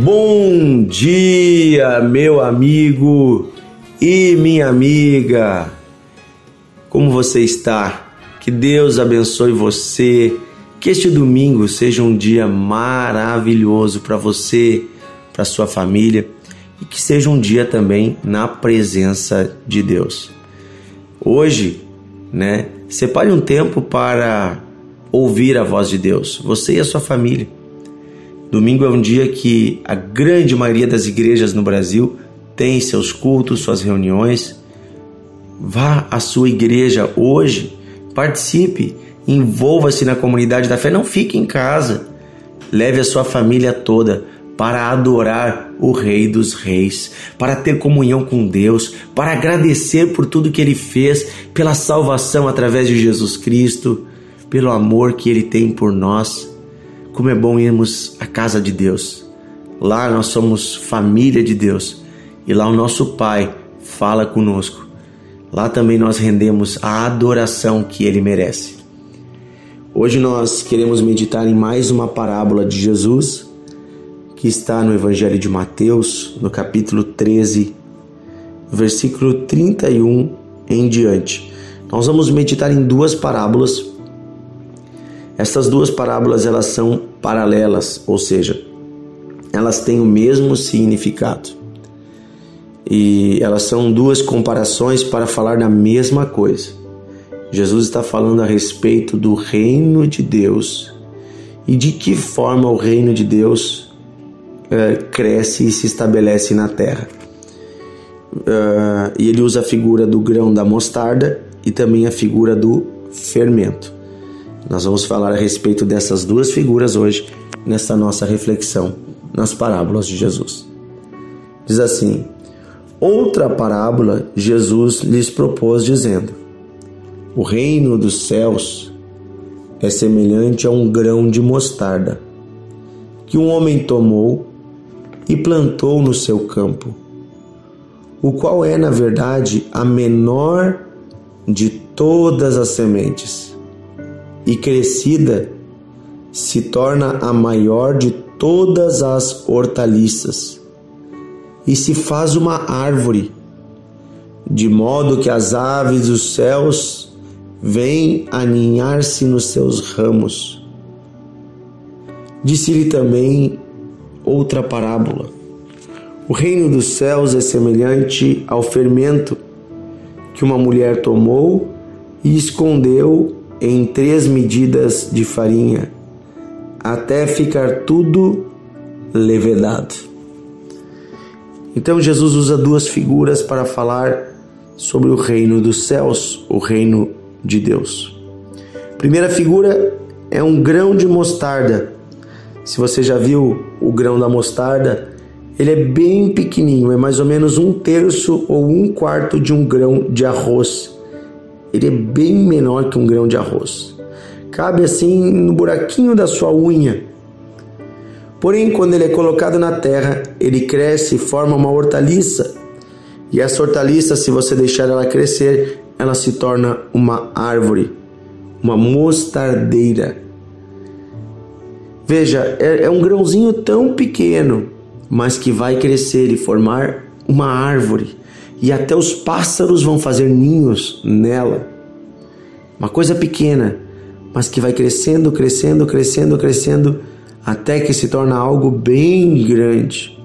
Bom dia, meu amigo e minha amiga. Como você está? Que Deus abençoe você. Que este domingo seja um dia maravilhoso para você, para sua família e que seja um dia também na presença de Deus. Hoje, né, separe um tempo para ouvir a voz de Deus, você e a sua família. Domingo é um dia que a grande maioria das igrejas no Brasil tem seus cultos, suas reuniões. Vá à sua igreja hoje, participe, envolva-se na comunidade da fé, não fique em casa. Leve a sua família toda para adorar o Rei dos Reis, para ter comunhão com Deus, para agradecer por tudo que Ele fez, pela salvação através de Jesus Cristo, pelo amor que Ele tem por nós. Como é bom irmos à casa de Deus. Lá nós somos família de Deus e lá o nosso Pai fala conosco. Lá também nós rendemos a adoração que Ele merece. Hoje nós queremos meditar em mais uma parábola de Jesus que está no Evangelho de Mateus, no capítulo 13, versículo 31 em diante. Nós vamos meditar em duas parábolas. Essas duas parábolas elas são paralelas, ou seja, elas têm o mesmo significado. E elas são duas comparações para falar da mesma coisa. Jesus está falando a respeito do reino de Deus e de que forma o reino de Deus uh, cresce e se estabelece na terra. Uh, e ele usa a figura do grão da mostarda e também a figura do fermento. Nós vamos falar a respeito dessas duas figuras hoje nessa nossa reflexão nas parábolas de Jesus. Diz assim: Outra parábola Jesus lhes propôs, dizendo: O reino dos céus é semelhante a um grão de mostarda que um homem tomou e plantou no seu campo, o qual é, na verdade, a menor de todas as sementes, e crescida se torna a maior de todas as hortaliças e se faz uma árvore, de modo que as aves dos céus vêm aninhar-se nos seus ramos. Disse-lhe também outra parábola. O reino dos céus é semelhante ao fermento que uma mulher tomou e escondeu em três medidas de farinha até ficar tudo levedado. Então Jesus usa duas figuras para falar sobre o reino dos céus, o reino de Deus. primeira figura é um grão de mostarda. Se você já viu o grão da mostarda, ele é bem pequenininho, é mais ou menos um terço ou um quarto de um grão de arroz. Ele é bem menor que um grão de arroz cabe assim no buraquinho da sua unha. Porém, quando ele é colocado na terra, ele cresce e forma uma hortaliça. E essa hortaliça, se você deixar ela crescer, ela se torna uma árvore, uma mostardeira. Veja, é, é um grãozinho tão pequeno, mas que vai crescer e formar uma árvore. E até os pássaros vão fazer ninhos nela. Uma coisa pequena, mas que vai crescendo, crescendo, crescendo, crescendo, até que se torna algo bem grande.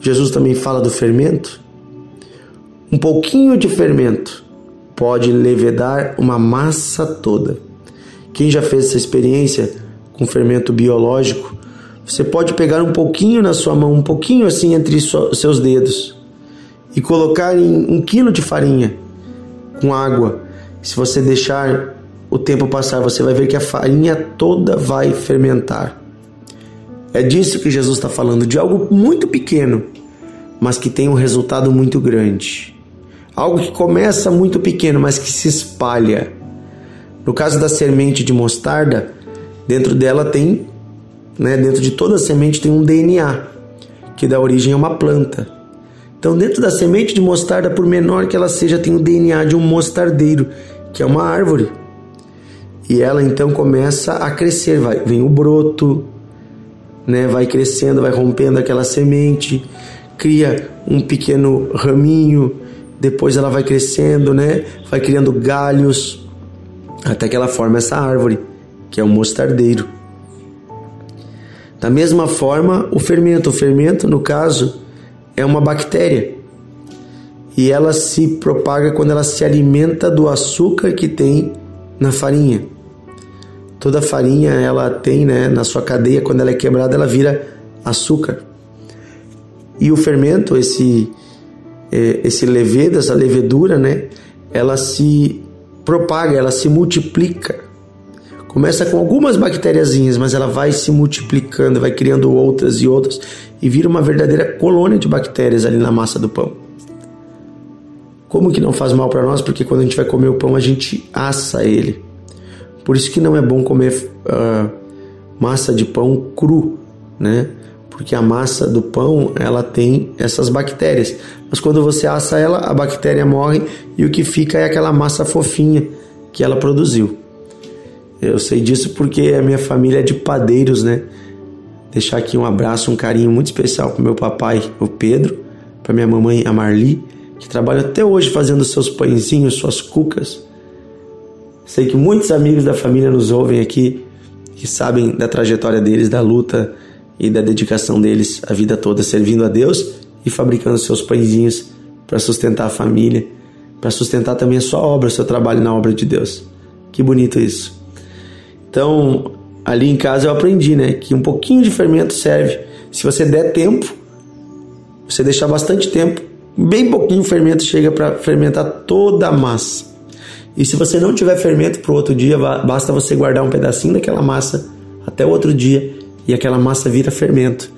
Jesus também fala do fermento. Um pouquinho de fermento pode levedar uma massa toda. Quem já fez essa experiência com fermento biológico, você pode pegar um pouquinho na sua mão, um pouquinho assim entre seus dedos, e colocar em um quilo de farinha com água. Se você deixar o tempo passar, você vai ver que a farinha toda vai fermentar. É disso que Jesus está falando, de algo muito pequeno, mas que tem um resultado muito grande. Algo que começa muito pequeno, mas que se espalha. No caso da semente de mostarda, dentro dela tem, né, dentro de toda a semente tem um DNA, que dá origem a uma planta. Então, dentro da semente de mostarda, por menor que ela seja, tem o DNA de um mostardeiro, que é uma árvore. E ela então começa a crescer, vai, vem o broto, né, vai crescendo, vai rompendo aquela semente, cria um pequeno raminho, depois ela vai crescendo, né, vai criando galhos, até que ela forma essa árvore, que é o mostardeiro. Da mesma forma, o fermento, o fermento, no caso, é uma bactéria. E ela se propaga quando ela se alimenta do açúcar que tem na farinha. Toda farinha ela tem, né, na sua cadeia, quando ela é quebrada, ela vira açúcar. E o fermento, esse é, esse levedo, essa levedura, né, ela se propaga, ela se multiplica. Começa com algumas bactériazinhas, mas ela vai se multiplicando, vai criando outras e outras e vira uma verdadeira colônia de bactérias ali na massa do pão. Como que não faz mal para nós? Porque quando a gente vai comer o pão, a gente assa ele. Por isso que não é bom comer uh, massa de pão cru, né? Porque a massa do pão ela tem essas bactérias. Mas quando você assa ela, a bactéria morre e o que fica é aquela massa fofinha que ela produziu. Eu sei disso porque a minha família é de padeiros, né? Deixar aqui um abraço, um carinho muito especial para meu papai, o Pedro, para minha mamãe, a Marli, que trabalha até hoje fazendo seus pãezinhos, suas cucas Sei que muitos amigos da família nos ouvem aqui que sabem da trajetória deles, da luta e da dedicação deles a vida toda servindo a Deus e fabricando seus pãezinhos para sustentar a família, para sustentar também a sua obra, o seu trabalho na obra de Deus. Que bonito isso. Então, ali em casa eu aprendi, né, que um pouquinho de fermento serve. Se você der tempo, você deixar bastante tempo, bem pouquinho fermento chega para fermentar toda a massa. E se você não tiver fermento para o outro dia, basta você guardar um pedacinho daquela massa até o outro dia e aquela massa vira fermento.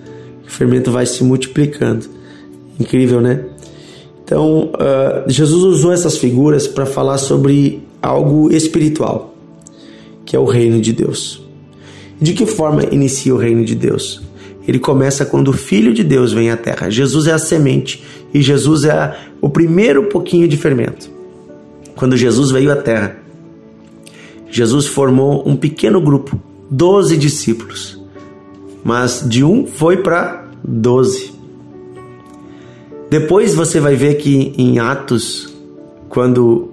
O fermento vai se multiplicando. Incrível, né? Então, uh, Jesus usou essas figuras para falar sobre algo espiritual, que é o reino de Deus. De que forma inicia o reino de Deus? Ele começa quando o Filho de Deus vem à terra. Jesus é a semente e Jesus é o primeiro pouquinho de fermento quando Jesus veio à Terra, Jesus formou um pequeno grupo, doze discípulos, mas de um foi para doze. Depois você vai ver que em Atos, quando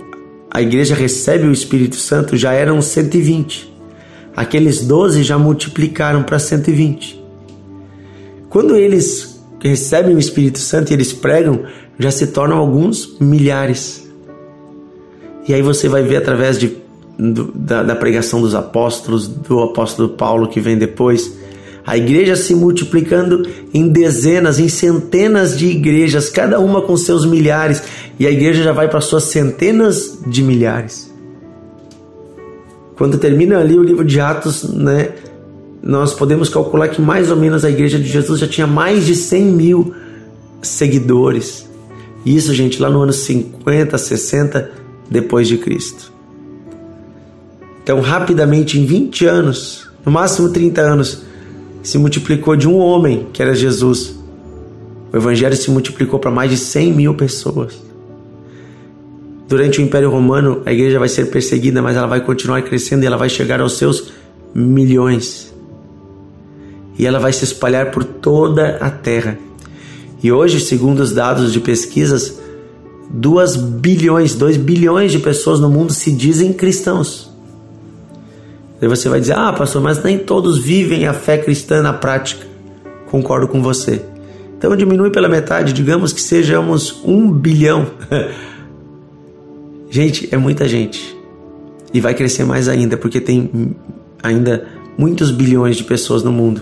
a igreja recebe o Espírito Santo, já eram 120. Aqueles doze já multiplicaram para 120. Quando eles recebem o Espírito Santo e eles pregam, já se tornam alguns milhares. E aí você vai ver através de, do, da, da pregação dos apóstolos, do apóstolo Paulo que vem depois, a igreja se multiplicando em dezenas, em centenas de igrejas, cada uma com seus milhares, e a igreja já vai para suas centenas de milhares. Quando termina ali o livro de Atos, né, nós podemos calcular que mais ou menos a igreja de Jesus já tinha mais de 100 mil seguidores. Isso, gente, lá no ano 50, 60, depois de Cristo. Então, rapidamente, em 20 anos, no máximo 30 anos, se multiplicou de um homem, que era Jesus. O Evangelho se multiplicou para mais de 100 mil pessoas. Durante o Império Romano, a igreja vai ser perseguida, mas ela vai continuar crescendo e ela vai chegar aos seus milhões. E ela vai se espalhar por toda a terra. E hoje, segundo os dados de pesquisas, 2 bilhões, 2 bilhões de pessoas no mundo se dizem cristãos. Aí você vai dizer: "Ah, pastor, mas nem todos vivem a fé cristã na prática". Concordo com você. Então diminui pela metade, digamos que sejamos um bilhão. gente, é muita gente. E vai crescer mais ainda, porque tem ainda muitos bilhões de pessoas no mundo.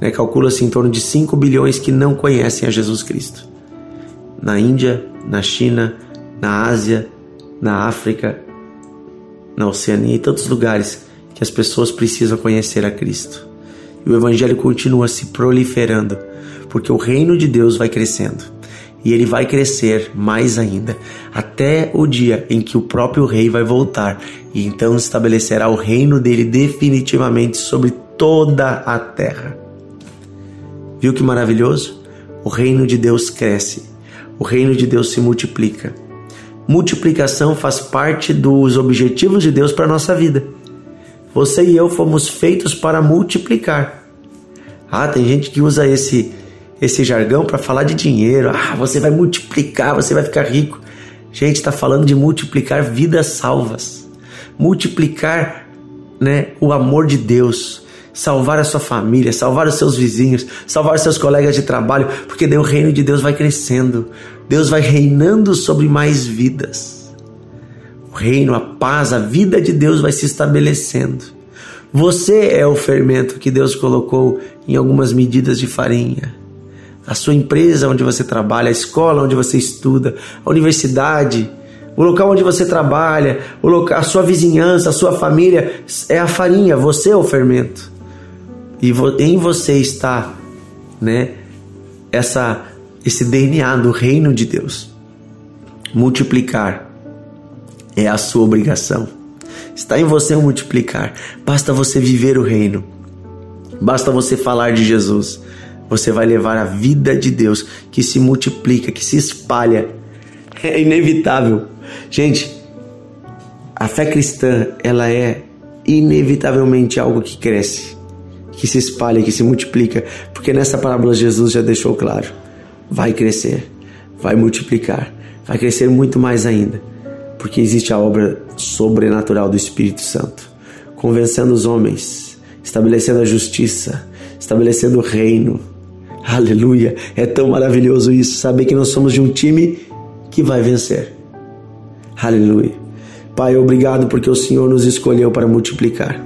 Né? Calcula-se em torno de 5 bilhões que não conhecem a Jesus Cristo. Na Índia, na China, na Ásia, na África, na Oceania e tantos lugares que as pessoas precisam conhecer a Cristo. E o Evangelho continua se proliferando, porque o reino de Deus vai crescendo. E ele vai crescer mais ainda, até o dia em que o próprio Rei vai voltar e então estabelecerá o reino dele definitivamente sobre toda a terra. Viu que maravilhoso? O reino de Deus cresce o reino de Deus se multiplica. Multiplicação faz parte dos objetivos de Deus para a nossa vida. Você e eu fomos feitos para multiplicar. Ah, tem gente que usa esse esse jargão para falar de dinheiro. Ah, você vai multiplicar, você vai ficar rico. Gente, está falando de multiplicar vidas salvas, multiplicar, né, o amor de Deus, salvar a sua família, salvar os seus vizinhos, salvar os seus colegas de trabalho, porque daí o reino de Deus vai crescendo. Deus vai reinando sobre mais vidas. Reino, a paz, a vida de Deus vai se estabelecendo. Você é o fermento que Deus colocou em algumas medidas de farinha a sua empresa onde você trabalha, a escola onde você estuda, a universidade, o local onde você trabalha, o local, a sua vizinhança, a sua família é a farinha, você é o fermento. E em você está, né, essa esse DNA do reino de Deus. Multiplicar é a sua obrigação. Está em você multiplicar. Basta você viver o reino. Basta você falar de Jesus você vai levar a vida de Deus que se multiplica, que se espalha. É inevitável. Gente, a fé cristã, ela é inevitavelmente algo que cresce, que se espalha, que se multiplica, porque nessa parábola Jesus já deixou claro: vai crescer, vai multiplicar, vai crescer muito mais ainda, porque existe a obra sobrenatural do Espírito Santo, convencendo os homens, estabelecendo a justiça, estabelecendo o reino, Aleluia! É tão maravilhoso isso, saber que nós somos de um time que vai vencer. Aleluia! Pai, obrigado porque o Senhor nos escolheu para multiplicar.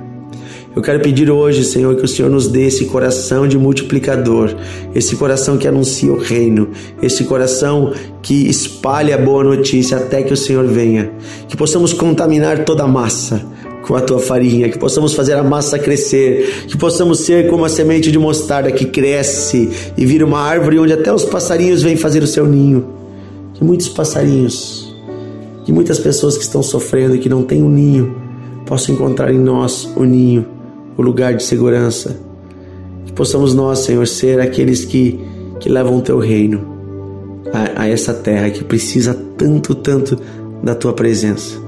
Eu quero pedir hoje, Senhor, que o Senhor nos dê esse coração de multiplicador, esse coração que anuncia o reino, esse coração que espalha a boa notícia até que o Senhor venha. Que possamos contaminar toda a massa, com a tua farinha, que possamos fazer a massa crescer, que possamos ser como a semente de mostarda que cresce e vira uma árvore onde até os passarinhos vêm fazer o seu ninho. Que muitos passarinhos, que muitas pessoas que estão sofrendo e que não têm um ninho, possam encontrar em nós o ninho, o lugar de segurança. Que possamos nós, Senhor, ser aqueles que, que levam o teu reino a, a essa terra que precisa tanto, tanto da tua presença.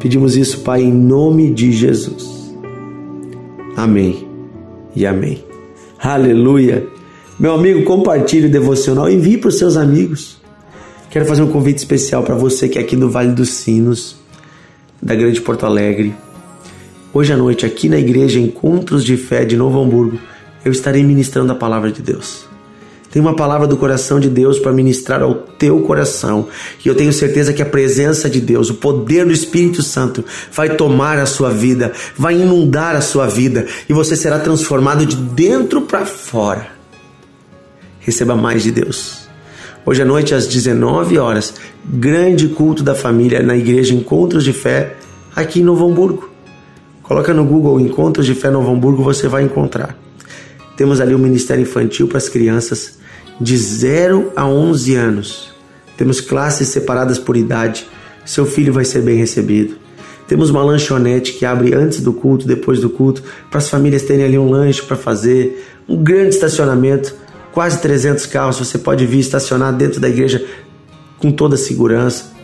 Pedimos isso, Pai, em nome de Jesus. Amém e amém. Aleluia. Meu amigo, compartilhe o devocional, envie para os seus amigos. Quero fazer um convite especial para você que é aqui no Vale dos Sinos, da Grande Porto Alegre. Hoje à noite, aqui na igreja Encontros de Fé de Novo Hamburgo, eu estarei ministrando a palavra de Deus. Tem uma palavra do coração de Deus para ministrar ao teu coração. E eu tenho certeza que a presença de Deus, o poder do Espírito Santo, vai tomar a sua vida, vai inundar a sua vida e você será transformado de dentro para fora. Receba mais de Deus. Hoje à noite, às 19 horas, grande culto da família na igreja Encontros de Fé, aqui em Novo Hamburgo. Coloca no Google Encontros de Fé Novo Hamburgo, você vai encontrar. Temos ali o Ministério Infantil para as crianças de 0 a 11 anos. Temos classes separadas por idade. Seu filho vai ser bem recebido. Temos uma lanchonete que abre antes do culto, depois do culto, para as famílias terem ali um lanche para fazer. Um grande estacionamento, quase 300 carros. Você pode vir estacionar dentro da igreja com toda segurança.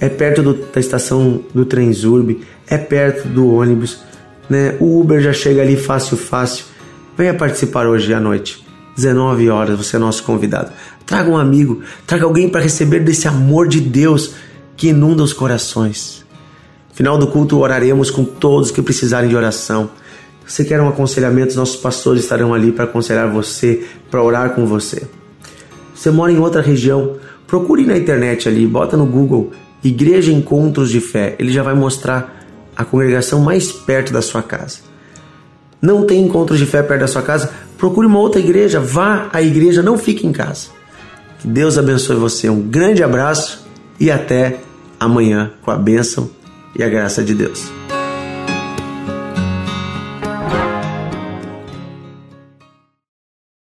É perto do, da estação do trem Zurb, é perto do ônibus. Né? O Uber já chega ali fácil, fácil. Venha participar hoje à noite. 19 horas, você é nosso convidado. Traga um amigo, traga alguém para receber desse amor de Deus que inunda os corações. Final do culto, oraremos com todos que precisarem de oração. Se quer um aconselhamento, nossos pastores estarão ali para aconselhar você, para orar com você. Você mora em outra região, procure na internet ali, bota no Google Igreja Encontros de Fé. Ele já vai mostrar a congregação mais perto da sua casa. Não tem encontros de fé perto da sua casa? Procure uma outra igreja, vá à igreja, não fique em casa. Que Deus abençoe você. Um grande abraço e até amanhã com a bênção e a graça de Deus.